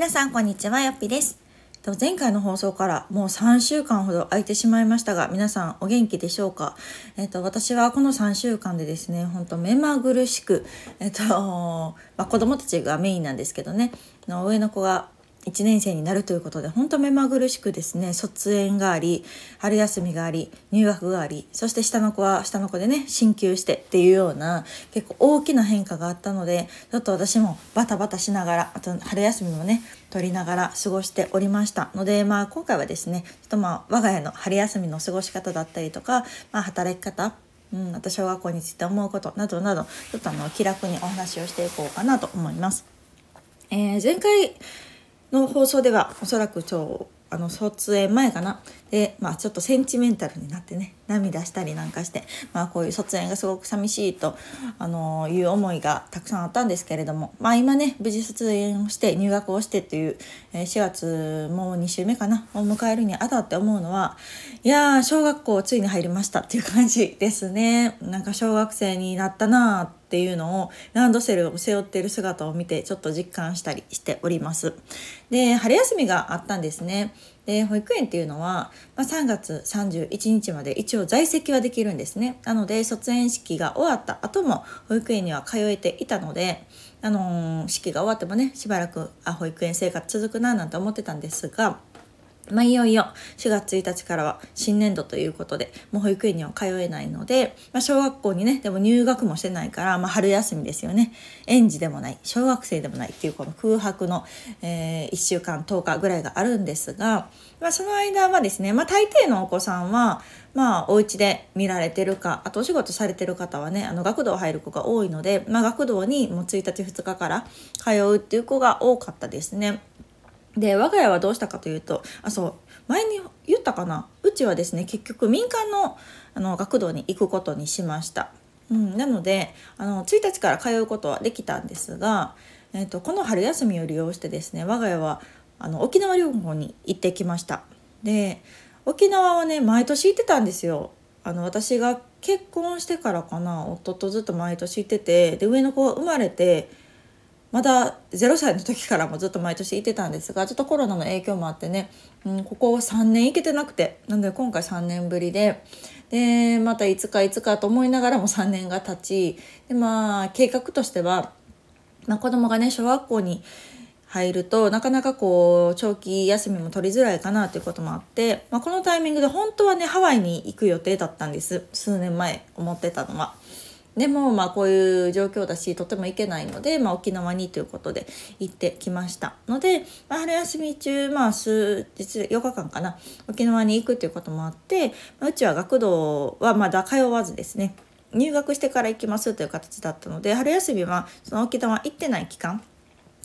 皆さんこんにちはよっぴです。前回の放送からもう3週間ほど空いてしまいましたが皆さんお元気でしょうか？えっ、と私はこの3週間でですねほんと目まぐるしくえっ、と まあ、子供たちがメインなんですけどね。の上の子が1年生になるということで本当目まぐるしくですね卒園があり春休みがあり入学がありそして下の子は下の子でね進級してっていうような結構大きな変化があったのでちょっと私もバタバタしながらあと春休みもね取りながら過ごしておりましたのでまあ今回はですねちょっとまあ我が家の春休みの過ごし方だったりとか、まあ、働き方うん、あと小学校について思うことなどなどちょっとあの気楽にお話をしていこうかなと思います。えー、前回の放送ではおそらく超あの卒園前かなで、まあ、ちょっとセンチメンタルになってね涙したりなんかして、まあ、こういう卒園がすごく寂しいと、あのいう思いがたくさんあったんですけれども、まあ、今ね無事卒園をして入学をしてっていう、え、4月もう2週目かなを迎えるにあたって思うのはいやー小学校ついに入りましたっていう感じですね。なんか小学生になったなーっていうのをランドセルを背負っている姿を見てちょっと実感したりしております。で春休みがあったんですね。で保育園っていうのは、まあ、3月31日まで一応在籍はできるんですね。なので卒園式が終わった後も保育園には通えていたので、あのー、式が終わってもねしばらくあ保育園生活続くななんて思ってたんですがまあ、いよいよ4月1日からは新年度ということで、もう保育園には通えないので、まあ、小学校にね、でも入学もしてないから、まあ、春休みですよね。園児でもない、小学生でもないっていうこの空白の、えー、1週間、10日ぐらいがあるんですが、まあ、その間はですね、まあ、大抵のお子さんは、まあ、お家で見られてるか、あとお仕事されてる方はね、あの、学童入る子が多いので、まあ、学童にもう1日2日から通うっていう子が多かったですね。で我が家はどうしたかというとあそう前に言ったかなうちはですね結局民間のあの学童に行くことにしました。うん、なのであの1日から通うことはできたんですが、えーと、この春休みを利用してですね我が家はあの沖縄旅行に行ってきました。で沖縄はね毎年行ってたんですよ。あの私が結婚してからかな夫とずっと毎年行っててで上の子が生まれてまだ0歳の時からもずっと毎年行ってたんですがちょっとコロナの影響もあってね、うん、ここ3年行けてなくてなので今回3年ぶりででまたいつかいつかと思いながらも3年が経ちでまあ計画としては、まあ、子供がね小学校に入るとなかなかこう長期休みも取りづらいかなということもあって、まあ、このタイミングで本当はねハワイに行く予定だったんです数年前思ってたのは。でもまあこういう状況だしとても行けないので、まあ、沖縄にということで行ってきましたので、まあ、春休み中まあ数日4日間かな沖縄に行くということもあって、まあ、うちは学童はまだ通わずですね入学してから行きますという形だったので春休みはその沖縄行ってない期間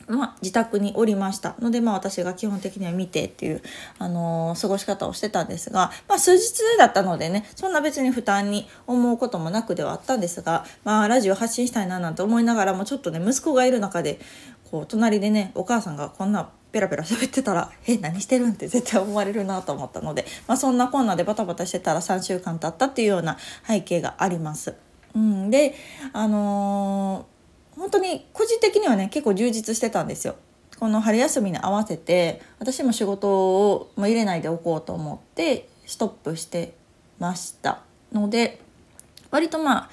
ま、自宅におりましたので、まあ、私が基本的には見てっていう、あのー、過ごし方をしてたんですが、まあ、数日だったのでねそんな別に負担に思うこともなくではあったんですが、まあ、ラジオ発信したいななんて思いながらもちょっとね息子がいる中でこう隣でねお母さんがこんなペラペラ喋ってたら「え何してるん?」って絶対思われるなと思ったので、まあ、そんなこんなでバタバタしてたら3週間経ったっていうような背景があります。うん、であのー本当に個人的にはね結構充実してたんですよ。この春休みに合わせて私も仕事を入れないでおこうと思ってストップしてましたので割とまあ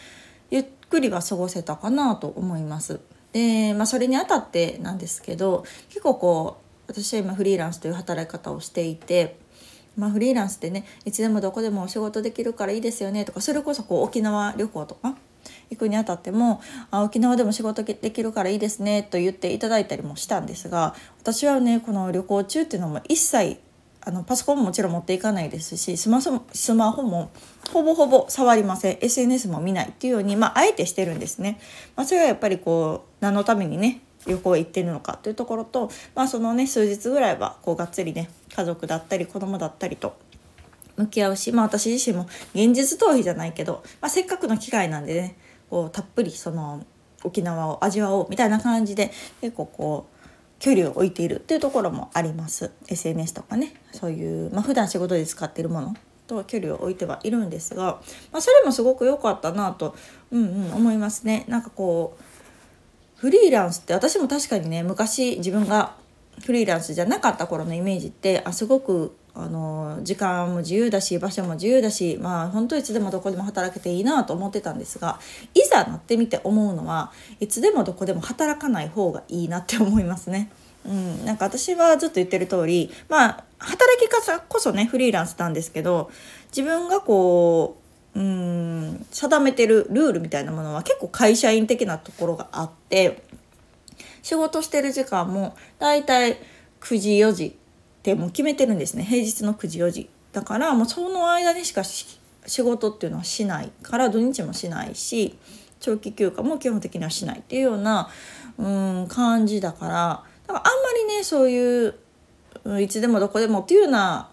ゆっくりは過ごせたかなと思います。で、まあ、それにあたってなんですけど結構こう私は今フリーランスという働き方をしていてまあ、フリーランスでねいつでもどこでもお仕事できるからいいですよねとかそれこそこう沖縄旅行とか行くにあたってもあ沖縄でも仕事できるからいいですねと言っていただいたりもしたんですが私はねこの旅行中っていうのも一切あのパソコンももちろん持っていかないですしスマスマホもほぼほぼ触りません SNS も見ないっていうように、まあ、あえてしてるんですね。まあ、それはやっぱりこう何のためにね旅行行ってるのかというところと、まあ、そのね数日ぐらいはこうがっつりね家族だったり子供だったりと向き合うし、まあ、私自身も現実逃避じゃないけど、まあ、せっかくの機会なんでねこうたっぷりその沖縄を味わおうみたいな感じで結構こう距離を置いているっていうところもあります SNS とかねそういう、まあ、普段仕事で使ってるものとは距離を置いてはいるんですが、まあ、それもすごく良かったなと、うんうん、思いますね。なんかこうフリーランスって私も確かにね昔自分がフリーランスじゃなかった頃のイメージってあすごくあの時間も自由だし場所も自由だしまあ本当いつでもどこでも働けていいなと思ってたんですがいざなってみて思うのはいつでもどこでも働かない方がいいなって思いますね。うん、なんか私はずっと言ってる通りまあ働き方こそねフリーランスなんですけど自分がこううん定めてるルールみたいなものは結構会社員的なところがあって仕事してる時間もだいたい9時4時ってもう決めてるんですね。平日の9時4時。だからもうその間にしか仕事っていうのはしないから土日もしないし長期休暇も基本的にはしないっていうようなうん感じだから。だからあんまりねそういういつでもどこでもっていうような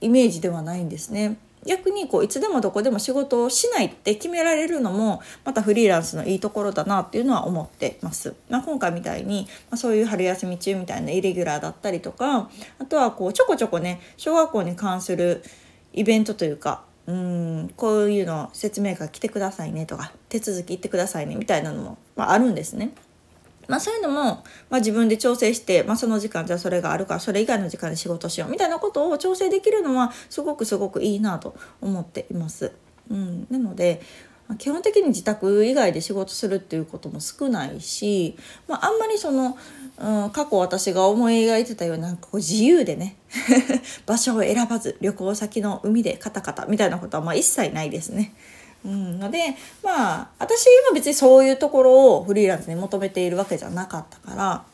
イメージではないんですね。逆にこういつでもどこでも仕事をしないって決められるのもまたフリーランスのいいところだなっていうのは思ってます。まあ、今回みたいに、まあ、そういう春休み中みたいなイレギュラーだったりとかあとはこうちょこちょこね小学校に関するイベントというかうんこういうの説明会来てくださいねとか手続き行ってくださいねみたいなのも、まあ、あるんですね。まあ、そういうのも、まあ、自分で調整して、まあ、その時間じゃあそれがあるからそれ以外の時間で仕事しようみたいなことを調整できるのはすごくすごくいいなと思っています。うん、なので基本的に自宅以外で仕事するっていうことも少ないし、まあ、あんまりその、うん、過去私が思い描いてたようななんかこう自由でね 場所を選ばず旅行先の海でカタカタみたいなことはまあ一切ないですね。うん、のでまあ私は別にそういうところをフリーランスに求めているわけじゃなかったから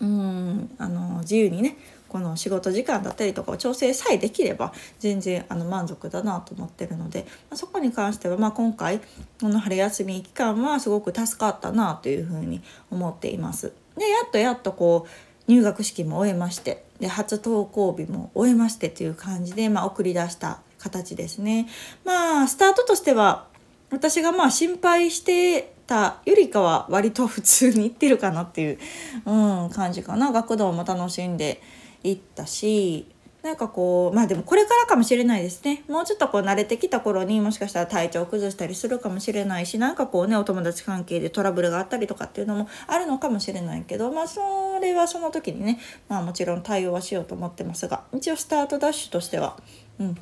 うんあの自由にねこの仕事時間だったりとかを調整さえできれば全然あの満足だなと思ってるので、まあ、そこに関しては、まあ、今回この春休み期間はすごく助かったなというふうに思っています。でやっとやっとこう入学式も終えましてで初登校日も終えましてという感じで、まあ、送り出した形ですね。まあスタートとしては私がまあ心配してたよりかは割と普通にいってるかなっていう、うん、感じかな学童も楽しんでいったしなんかこうまあでもこれからかもしれないですねもうちょっとこう慣れてきた頃にもしかしたら体調を崩したりするかもしれないしなんかこうねお友達関係でトラブルがあったりとかっていうのもあるのかもしれないけどまあそれはその時にねまあもちろん対応はしようと思ってますが一応スタートダッシュとしてはうん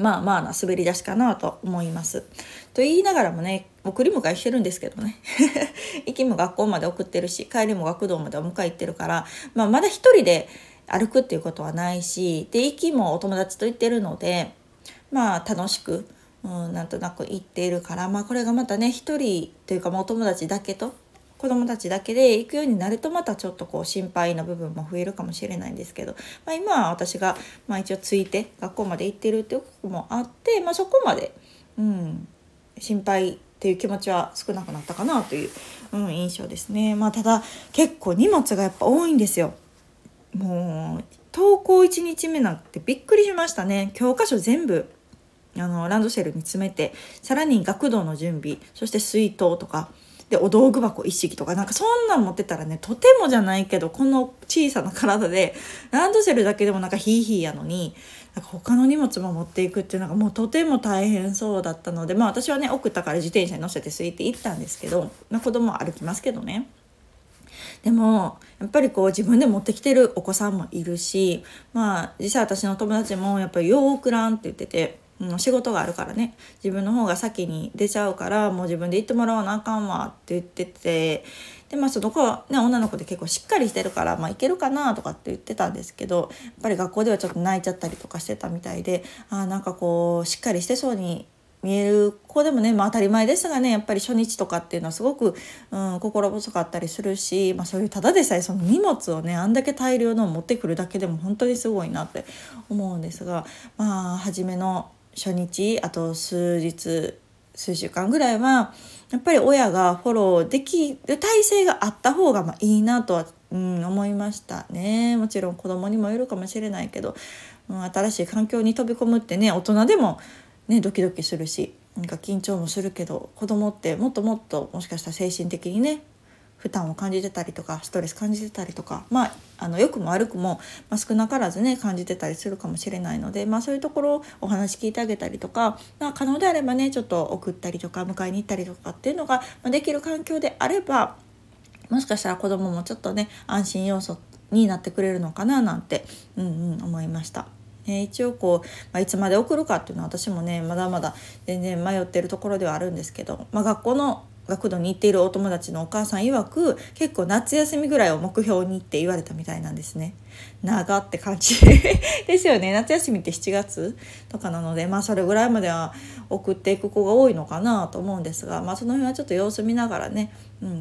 まあまあな滑り出しかなと思います。と言いながらもね送り迎えしてるんですけどね 行きも学校まで送ってるし帰りも学童までお迎え行ってるから、まあ、まだ一人で歩くっていうことはないしで行きもお友達と行ってるのでまあ楽しく、うん、なんとなく行っているから、まあ、これがまたね一人というかもうお友達だけと子供たちだけで行くようになるとまたちょっとこう心配な部分も増えるかもしれないんですけど、まあ、今は私が、まあ、一応ついて学校まで行ってるっていうこともあって、まあ、そこまで、うん、心配っていう気持ちは少なくなったかなという、うん、印象ですね。まあ、ただ結構荷物がやっぱ多いんですよ。もう登校1日目なんてびっくりしましたね教科書全部あのランドセルに詰めてさらに学童の準備そして水筒とかでお道具箱一式とかなんかそんなん持ってたらねとてもじゃないけどこの小さな体でランドセルだけでもなんかヒーヒーやのになんか他の荷物も持っていくっていうのがもうとても大変そうだったのでまあ私はね送ったから自転車に乗せてすいて行ったんですけど、まあ、子供は歩きますけどね。でもやっぱりこう自分で持ってきてるお子さんもいるしまあ実際私の友達もやっぱり「よう送らん」って言っててうん、仕事があるからね。自分の方が先に出ちゃうからもう自分で行ってもらわなあかんわって言ってて。でまあその子は、ね、女の子で結構しっかりしてるからまあいけるかなとかって言ってたんですけどやっぱり学校ではちょっと泣いちゃったりとかしてたみたいであなんかこうしっかりしてそうに見える子でもね、まあ、当たり前ですがねやっぱり初日とかっていうのはすごく、うん、心細かったりするし、まあ、そういうただでさえその荷物をねあんだけ大量の持ってくるだけでも本当にすごいなって思うんですがまあ初めの初日あと数日数週間ぐらいはやっぱり親がフォローできる体制があった方がまあいいなとは、うん、思いましたね。もちろん子供にもよるかもしれないけど、うん、新しい環境に飛び込むってね大人でもねドキドキするしなんか緊張もするけど子供ってもっともっともしかしたら精神的にね負担を感じてたりとかストレス感じてたりとかまああの良くも悪くも、まあ、少なからずね感じてたりするかもしれないので、まあ、そういうところをお話聞いてあげたりとか、まあ、可能であればねちょっと送ったりとか迎えに行ったりとかっていうのができる環境であればもしかしたら子供ももちょっとね安心要素になってくれるのかななんて、うんうん、思いました。え一応こう、まあ、いつまで送るかっていうのは私もねまだまだ全然迷ってるところではあるんですけど、まあ、学校の学童に行っているお友達のお母さん曰く結構夏休みぐらいを目標にって言われたみたいなんですね。長って感じ ですよね夏休みって7月とかなのでまあそれぐらいまでは送っていく子が多いのかなと思うんですがまあその辺はちょっと様子見ながらね、うんう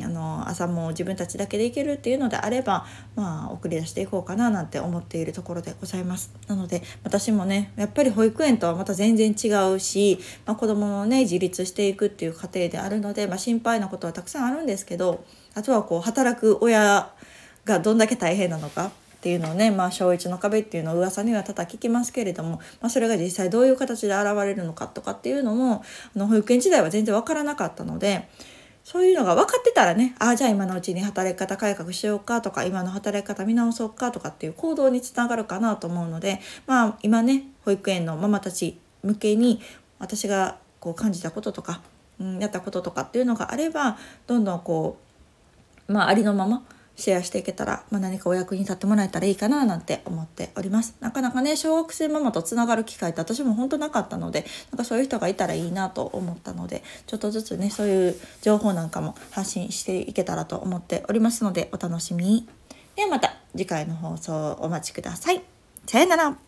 ん、あの朝も自分たちだけで行けるっていうのであればまあ送り出していこうかななんて思っているところでございます。なので私もねやっぱり保育園とはまた全然違うし、まあ、子供のね自立していくっていう過程であるので、まあ、心配なことはたくさんあるんですけどあとはこう働く親がどんだけ大変なのかっていうのをね、まあ、小1の壁っていうのを噂には多々聞きますけれども、まあ、それが実際どういう形で現れるのかとかっていうのもあの保育園時代は全然分からなかったのでそういうのが分かってたらねああじゃあ今のうちに働き方改革しようかとか今の働き方見直そうかとかっていう行動につながるかなと思うのでまあ今ね保育園のママたち向けに私がこう感じたこととか、うん、やったこととかっていうのがあればどんどんこうまあありのままシェアしていけたら、まあ、何かお役に立ってもらえたらいいかななんて思っております。なかなかね小学生ママとつながる機会って私も本当なかったのでなんかそういう人がいたらいいなと思ったのでちょっとずつねそういう情報なんかも発信していけたらと思っておりますのでお楽しみに。ではまた次回の放送お待ちください。さよなら。